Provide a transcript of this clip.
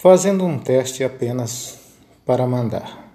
fazendo um teste apenas para mandar.